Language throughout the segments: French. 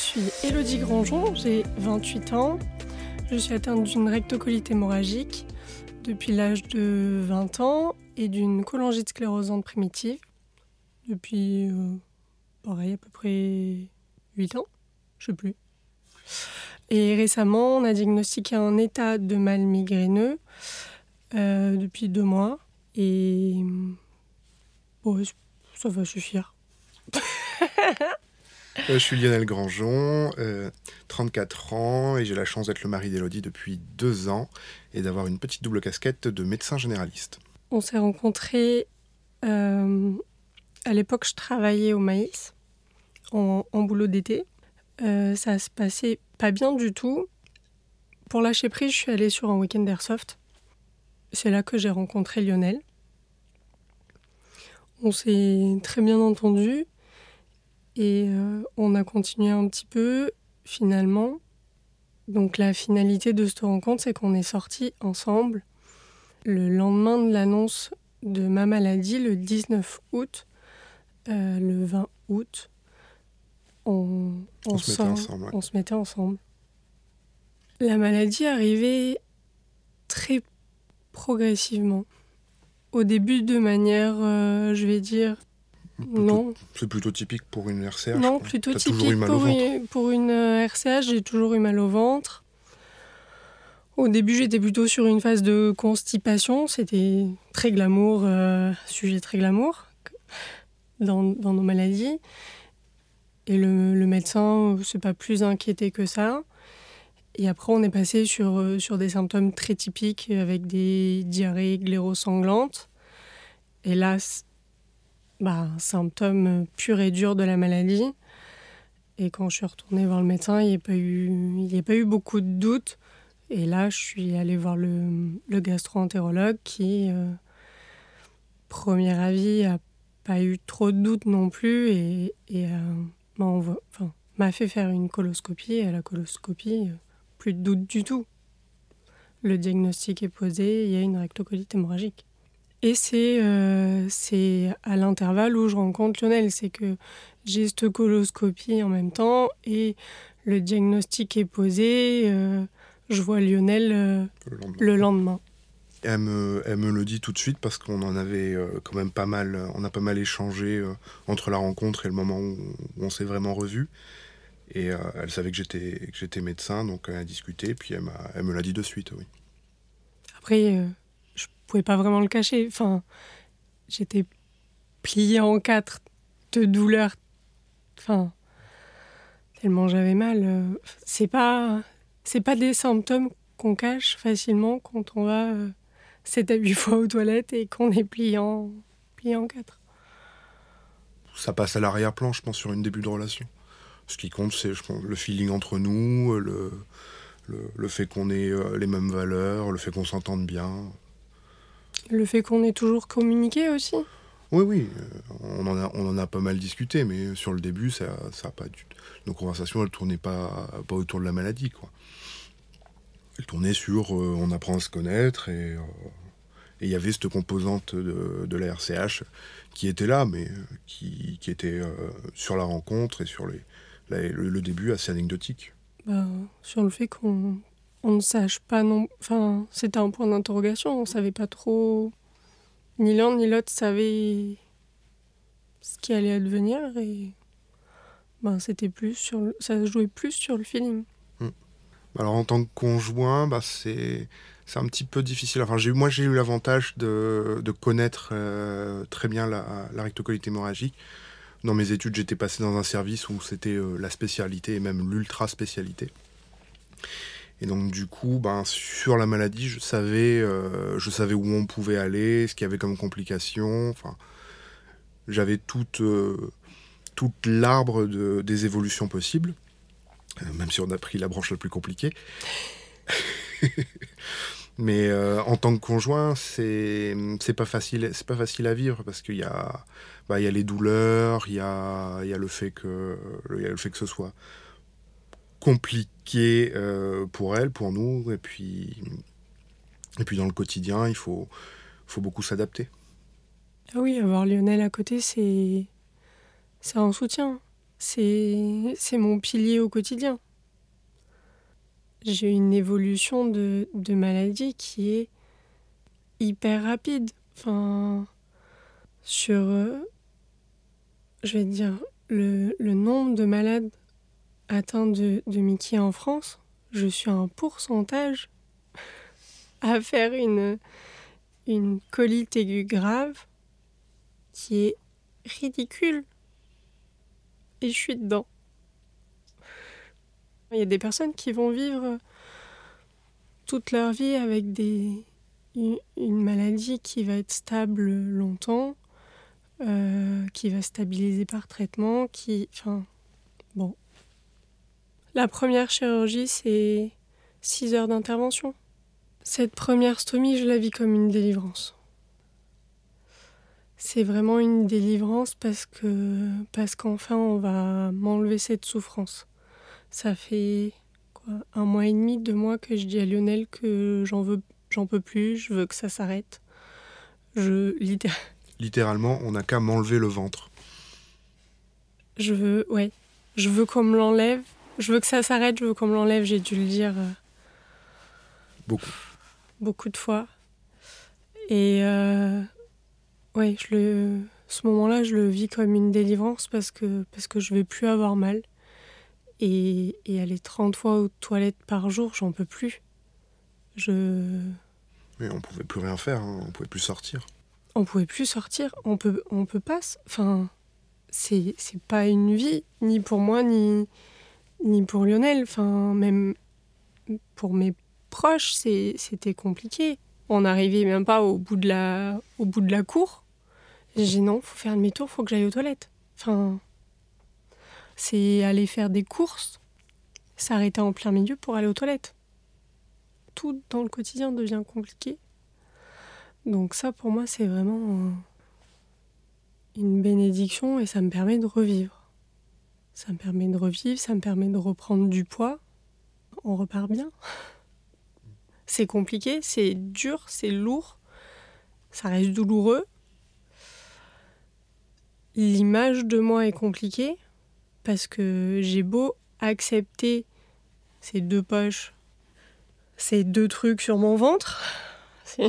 suis Elodie Grandjon, j'ai 28 ans. Je suis atteinte d'une rectocolite hémorragique depuis l'âge de 20 ans et d'une cholangite sclérosante primitive depuis, euh, pareil, à peu près 8 ans, je sais plus. Et récemment, on a diagnostiqué un état de mal migraineux euh, depuis deux mois. Et bon, ça va suffire. Euh, je suis Lionel Grandjon, 34 ans, et j'ai la chance d'être le mari d'Elodie depuis deux ans et d'avoir une petite double casquette de médecin généraliste. On s'est rencontrés. Euh, à l'époque, je travaillais au maïs, en, boulot d'été. Euh, ça se passait pas bien du tout. Pour lâcher prise, je suis allée sur un week-end d'airsoft. C'est là que j'ai rencontré Lionel. On s'est très bien entendu et euh, on a continué un petit peu finalement. Donc la finalité de cette rencontre, c'est qu'on est sortis ensemble le lendemain de l'annonce de ma maladie, le 19 août, euh, le 20 août. On, se mettait ensemble, on se mettait ensemble. La maladie arrivait très progressivement. Au début, de manière, euh, je vais dire, non. C'est plutôt typique pour une RCH Non, plutôt typique pour une, pour une RCH, j'ai toujours eu mal au ventre. Au début, j'étais plutôt sur une phase de constipation. C'était très glamour, euh, sujet très glamour dans, dans, nos maladies. Et le, le médecin ne s'est pas plus inquiété que ça. Et après, on est passé sur, euh, sur des symptômes très typiques avec des diarrhées glérosanglantes. Et là, bah, un symptôme pur et dur de la maladie. Et quand je suis retournée voir le médecin, il n'y a, pas eu, a pas eu beaucoup de doutes. Et là, je suis allée voir le, gastro-entérologue qui, euh, premier avis, n'a pas eu trop de doutes non plus et, et euh, m'a fait faire une coloscopie. Et à la coloscopie, euh, plus de doute du tout. Le diagnostic est posé, il y a une rectocolite hémorragique. Et c'est c'est à l'intervalle où je rencontre Lionel. C'est que j'ai cette coloscopie en même temps et le diagnostic est posé je vois Lionel euh, le lendemain. Elle me, elle me, le dit tout de suite parce qu'on en avait euh, quand même pas mal, on a pas mal échangé euh, entre la rencontre et le moment où, on s'est vraiment revus. Et elle savait que j'étais, médecin, donc elle a discuté, puis elle, elle me l'a dit de suite, oui. Après, pouvais pas vraiment le cacher. Enfin, j'étais pliée en quatre de douleur. Enfin, tellement j'avais mal. c'est pas c'est pas des symptômes qu'on cache facilement quand on va 7 euh, à 8 fois aux toilettes et qu'on est plié en, plié en quatre. Ça passe à l'arrière-plan, je pense, sur une début de relation. Ce qui compte, c'est le feeling entre nous, le, le, fait qu'on ait euh, les mêmes valeurs, le fait qu'on s'entende bien. Le fait qu'on ait toujours communiqué aussi Oui, oui, euh, on en, a, on en a pas mal discuté, mais sur le début, ça, ça pas du... nos conversations, elles tournaient pas, pas autour de la maladie, quoi. Elle tournait sur euh, on apprend à se connaître euh, et il y avait cette composante de, la RCH qui était là, mais euh, qui, était sur la rencontre et sur les, le, début assez anecdotique. Bah, sur le fait qu'on on ne sache pas non. Enfin, c'était un point d'interrogation. On savait pas trop. Ni l'un ni l'autre savait ce qui allait advenir et ben, c'était plus sur. Ça jouait plus sur le feeling. Alors en tant que conjoint, bah, c'est un petit peu difficile. Enfin, moi, j'ai eu l'avantage de, de, connaître euh, très bien la, la rectocolite hémorragique. Dans mes études, j'étais passé dans un service où c'était euh, la spécialité et même l'ultra spécialité. Et donc du coup, ben, sur la maladie, je savais, euh, je savais où on pouvait aller, ce qu'il y avait comme complications. Enfin, j'avais toute, toute l'arbre de, des évolutions possibles. Euh, même si on a pris la branche la plus compliquée. Mais euh, en tant que conjoint, c'est c'est pas facile, c'est pas facile à vivre parce qu'il y a bah, y a les douleurs, il y a y a le fait que il y a le fait que ce soit compliqué euh, pour elle, pour nous, et puis et puis dans le quotidien, il faut faut beaucoup s'adapter. Ah oui, avoir Lionel à côté, c'est c'est un soutien. c'est mon pilier au quotidien. J'ai une évolution de, de maladie qui est hyper rapide. Enfin, sur, euh, je vais dire, le, le, nombre de malades atteints de, de Mickey en France, je suis un pourcentage à faire une, une colite aiguë grave qui est ridicule. Et je suis dedans. Il y a des personnes qui vont vivre toute leur vie avec des, une maladie qui va être stable longtemps, euh, qui va stabiliser par traitement, qui... Enfin, bon. La première chirurgie, c'est 6 heures d'intervention. Cette première stomie, je la vis comme une délivrance. C'est vraiment une délivrance parce que parce qu'enfin on va m'enlever cette souffrance. Ça fait quoi, un mois et demi, deux mois que je dis à Lionel que j'en veux, j'en peux plus, je veux que ça s'arrête. Je littéralement, on n'a qu'à m'enlever le ventre. Je veux, ouais, je veux qu'on me l'enlève. Je veux que ça s'arrête. Je veux qu'on me l'enlève. J'ai dû le dire. Euh, beaucoup. Beaucoup de fois. Et euh, Ouais, je le, ce moment-là, je le vis comme une délivrance parce que, parce que je vais plus avoir mal. Et, et aller 30 fois aux toilettes par jour, j'en peux plus. Je. Mais on pouvait plus rien faire, hein. on pouvait plus sortir. On pouvait plus sortir, on peut, on peut pas. Enfin, c'est, c'est pas une vie, ni pour moi, ni, ni pour Lionel. Enfin, même pour mes proches, c'était compliqué. On n'arrivait même pas au bout de la, au bout de la cour. J'ai dit non, faut faire demi-tour, faut que j'aille aux toilettes. Enfin, c'est aller faire des courses, s'arrêter en plein milieu pour aller aux toilettes. Tout dans le quotidien devient compliqué. Donc ça, pour moi, c'est vraiment une bénédiction et ça me permet de revivre. Ça me permet de revivre, ça me permet de reprendre du poids. On repart bien. C'est compliqué, c'est dur, c'est lourd, ça reste douloureux. L'image de moi est compliquée parce que j'ai beau accepter ces deux poches, ces deux trucs sur mon ventre.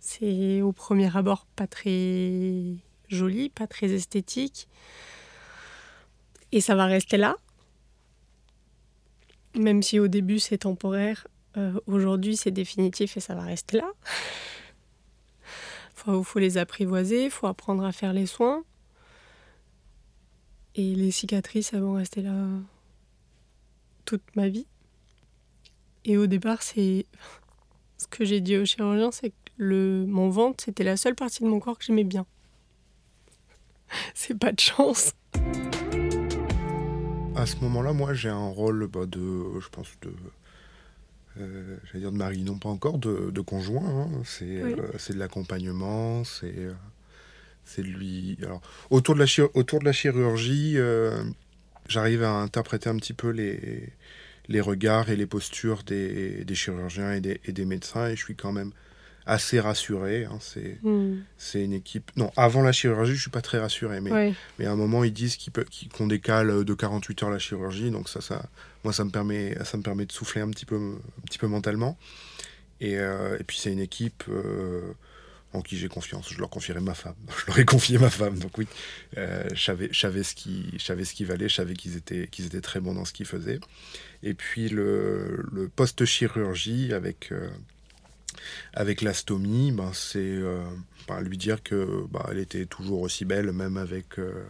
C'est au premier abord pas très joli, pas très esthétique. Et ça va rester là même si au début c'est temporaire, euh, aujourd'hui c'est définitif et ça va rester là. Il faut, les apprivoiser, il faut apprendre à faire les soins. Et les cicatrices, elles vont rester là toute ma vie. Et au départ, c'est ce que j'ai dit au chirurgien, c'est que le, mon ventre, c'était la seule partie de mon corps que j'aimais bien. c'est pas de chance à ce moment-là, moi, j'ai un rôle bah, de, je pense, de, euh, j'allais dire de mari, non pas encore, de, conjoint. Hein. Euh, c'est de l'accompagnement, c'est euh, c'est lui. Alors, autour de la, autour de la chirurgie, j'arrive à interpréter un petit peu les, les regards et les postures des, des chirurgiens et des, et des, médecins, et je suis quand même assez rassuré. Hein, hmm. c'est une équipe. Non, avant la chirurgie, je suis pas très rassuré, mais, mais à un moment, ils disent qu'on décale de 48 heures la chirurgie, donc ça, ça, moi, ça me permet, ça me permet de souffler un petit peu, un petit peu mentalement. Et, euh, et puis, c'est une équipe. Euh, en qui j'ai confiance. Je leur confierai ma femme. Je leur ai confié ma femme. Donc oui, euh, je savais, ce qui, ce qui valait, je savais qu'ils étaient, qu'ils étaient très bons dans ce qu'ils faisaient. Et puis le, le post-chirurgie avec, avec l'astomie, ben, c'est euh, ben, lui dire que ben, elle était toujours aussi belle, même avec euh,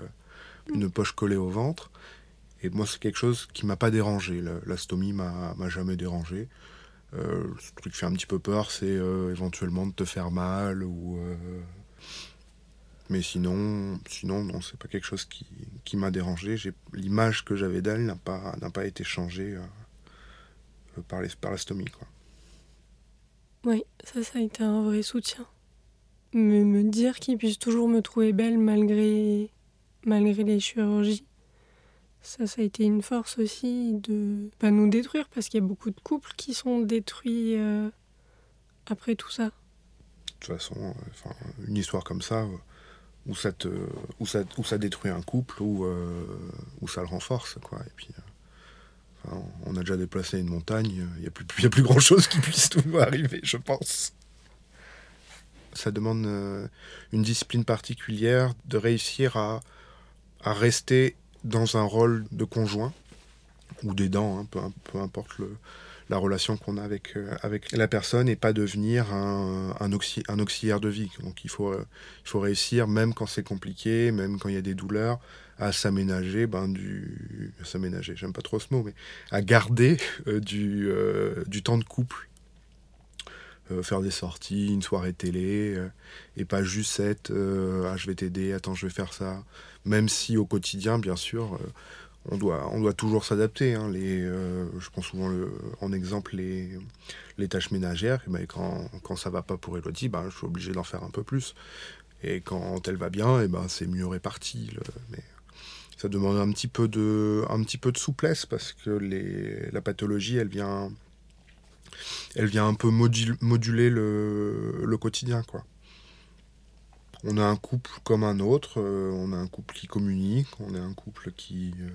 une poche collée au ventre. Et moi, c'est quelque chose qui m'a pas dérangé. L'astomie m'a jamais dérangé. Euh, ce truc qui fait un petit peu peur, c'est éventuellement de te faire mal. Mais sinon, sinon non, c'est pas quelque chose qui, qui m'a dérangé. L'image que j'avais d'elle n'a pas, été changée par l'astomie. Oui, ça, a été un vrai soutien. Me, me dire qu'il puisse toujours me trouver belle malgré, malgré les chirurgies. Ça, ça a été une force aussi de pas nous détruire parce qu'il y a beaucoup de couples qui sont détruits euh, après tout ça. De toute façon, euh, une histoire comme ça, euh, ça, où ça détruit un couple, ou où ça le renforce. Quoi. Et puis, on a déjà déplacé une montagne, il n'y a, plus, plus grand chose qui puisse nous arriver, je pense. Ça demande une discipline particulière de réussir à rester dans un rôle de conjoint ou d'aidant, hein, peu, peu, importe le, la relation qu'on a avec, euh, avec la personne et pas devenir un, un, un auxiliaire de vie. Donc il faut, euh, faut réussir, même quand c'est compliqué, même quand il y a des douleurs, à s'aménager, ben, du... s'aménager, j'aime pas trop ce mot, mais à garder euh, du, du temps de couple. faire des sorties, une soirée télé, et pas juste être ah, je vais t'aider, attends, je vais faire ça. Même si au quotidien, bien sûr, on doit, on doit toujours s'adapter. Hein. Euh, je prends souvent en exemple les, les tâches ménagères. Ben, quand, quand ça va pas pour Elodie, ben, je suis obligé d'en faire un peu plus. Et quand elle va bien, ben, c'est mieux réparti. mais ça demande un petit peu de, un petit peu de souplesse parce que les, la pathologie, elle vient, elle vient un peu moduler le, le quotidien. quoi on a un couple comme un autre, euh, on a un couple qui communique, on a un couple qui, euh,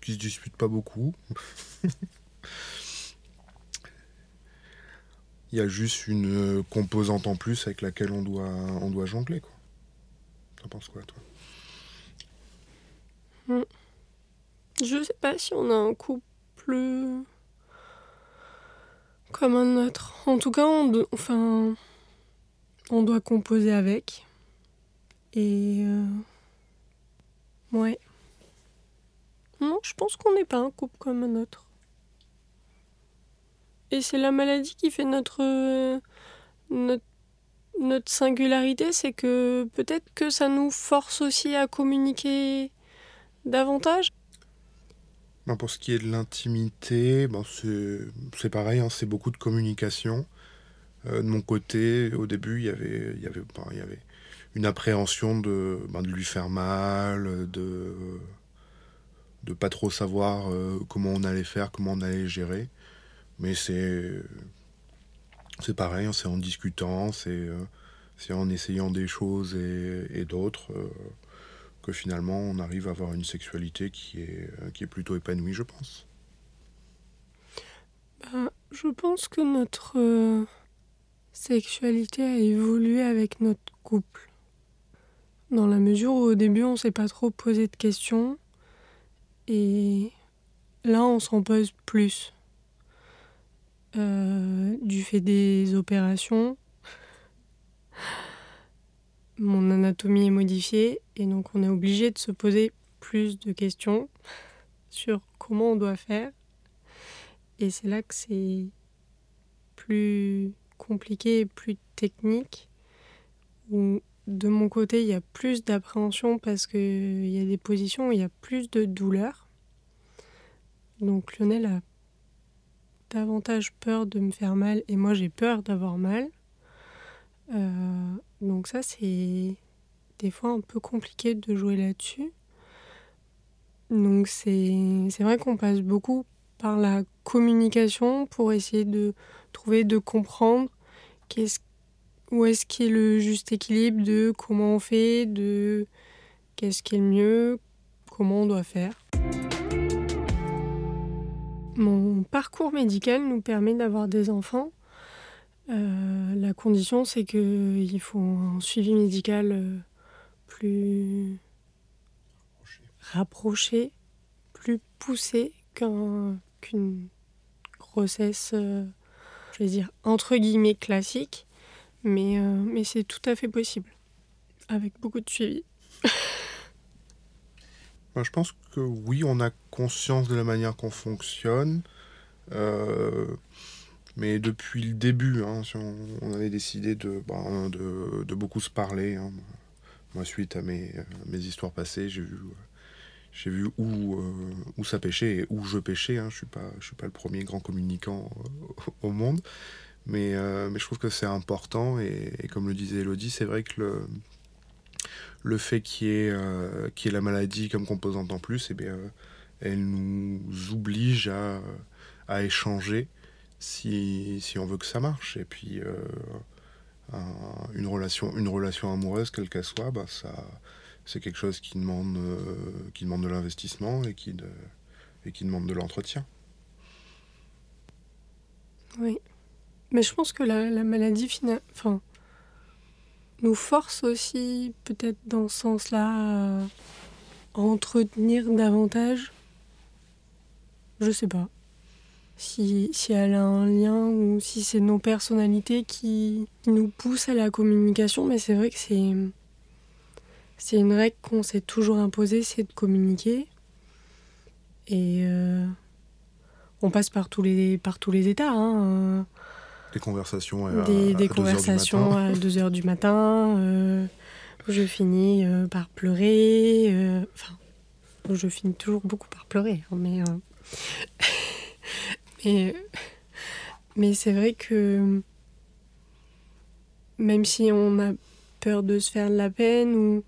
qui se dispute pas beaucoup. Il y a juste une composante en plus avec laquelle on doit, on doit jongler. Quoi. T'en penses quoi, toi? Hmm. Je sais pas si on a un couple comme un autre. En tout cas, on, enfin, on doit composer avec. Et. Euh, ouais. Non, je pense qu'on n'est pas un couple comme un autre. Et c'est la maladie qui fait notre, notre, notre singularité, c'est que peut-être que ça nous force aussi à communiquer davantage. Ben pour ce qui est de l'intimité, ben c'est pareil, hein, c'est beaucoup de communication. Euh, de mon côté, au début, il y avait, il y avait, une appréhension de, ben, de lui faire mal, de de pas trop savoir euh, comment on allait faire, comment on allait gérer. Mais c'est pareil, hein, c'est en discutant, c'est euh, en essayant des choses et, d'autres que finalement on arrive à avoir une sexualité qui est, qui est plutôt épanouie, je pense. Ben, je pense que notre sexualité a évolué avec notre couple. Dans la mesure où au début on s'est pas trop posé de questions et là on s'en pose plus. Euh, du fait des opérations, mon anatomie est modifiée et donc on est obligé de se poser plus de questions sur comment on doit faire. Et c'est là que c'est plus compliqué, plus technique, où de mon côté il y a plus d'appréhension parce qu'il y a des positions où il y a plus de douleur. Donc Lionel a davantage peur de me faire mal et moi j'ai peur d'avoir mal. Euh, donc ça c'est des fois un peu compliqué de jouer là-dessus. Donc c'est vrai qu'on passe beaucoup par la communication pour essayer de trouver, de comprendre qu'est-ce, où est-ce qui est le juste équilibre de comment on fait, de qu'est-ce qui est le mieux, comment on doit faire. Mon parcours médical nous permet d'avoir des enfants. Euh, la condition, c'est qu'il faut un suivi médical euh, plus rapproché, plus poussé qu'une grossesse, euh, dire, entre guillemets classique. Mais, mais c'est tout à fait possible, avec beaucoup de suivi. je pense que oui, on a conscience de la manière qu'on fonctionne. Euh, mais depuis le début, hein, on, avait décidé bah, de, de, beaucoup se parler. Hein. Suite à mes, mes histoires passées, j'ai vu, j'ai vu où, euh, où ça pêchait et où je pêchais. Hein. Je ne suis, pas, suis pas le premier grand communicant euh, au monde. Mais, mais je trouve que c'est important. Et, comme le disait Elodie, c'est vrai que le, le fait qu'il y, ait, euh, la maladie comme composante en plus, eh bien, elle nous oblige à, à échanger si, si, on veut que ça marche. Et puis, euh, une, relation, une relation amoureuse, quelle qu'elle soit, bah, ça, c'est quelque chose qui demande, qui demande de l'investissement et qui, et qui demande de l'entretien. Oui. Mais je pense que la, la maladie, enfin, nous force aussi, peut-être dans ce sens-là, à entretenir davantage. Je sais pas. Si, si elle a un lien ou si c'est nos personnalités qui, nous poussent à la communication, mais c'est vrai que c'est. C'est une règle qu'on s'est toujours imposée, c'est de communiquer. Et euh, on passe par tous les, par tous les états. Hein. Des conversations à, des, conversations à 2h du matin. Euh, je finis euh, par pleurer. Euh, enfin, je finis toujours beaucoup par pleurer. Hein, mais, mais, mais c'est vrai que même si on a peur de se faire de la peine ou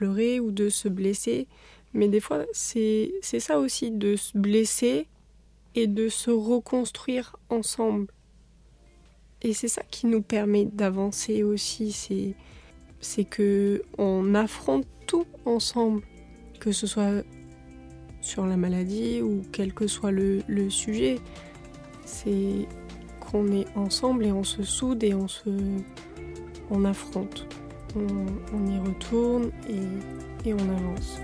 pleurer ou de se blesser, mais des fois c'est ça aussi, de se blesser et de se reconstruire ensemble. Et c'est ça qui nous permet d'avancer aussi, c'est c'est que on affronte tout ensemble, que ce soit sur la maladie ou quel que soit le, le sujet. C'est qu'on est ensemble et on se soude et on se on affronte. On, y retourne et, et on avance.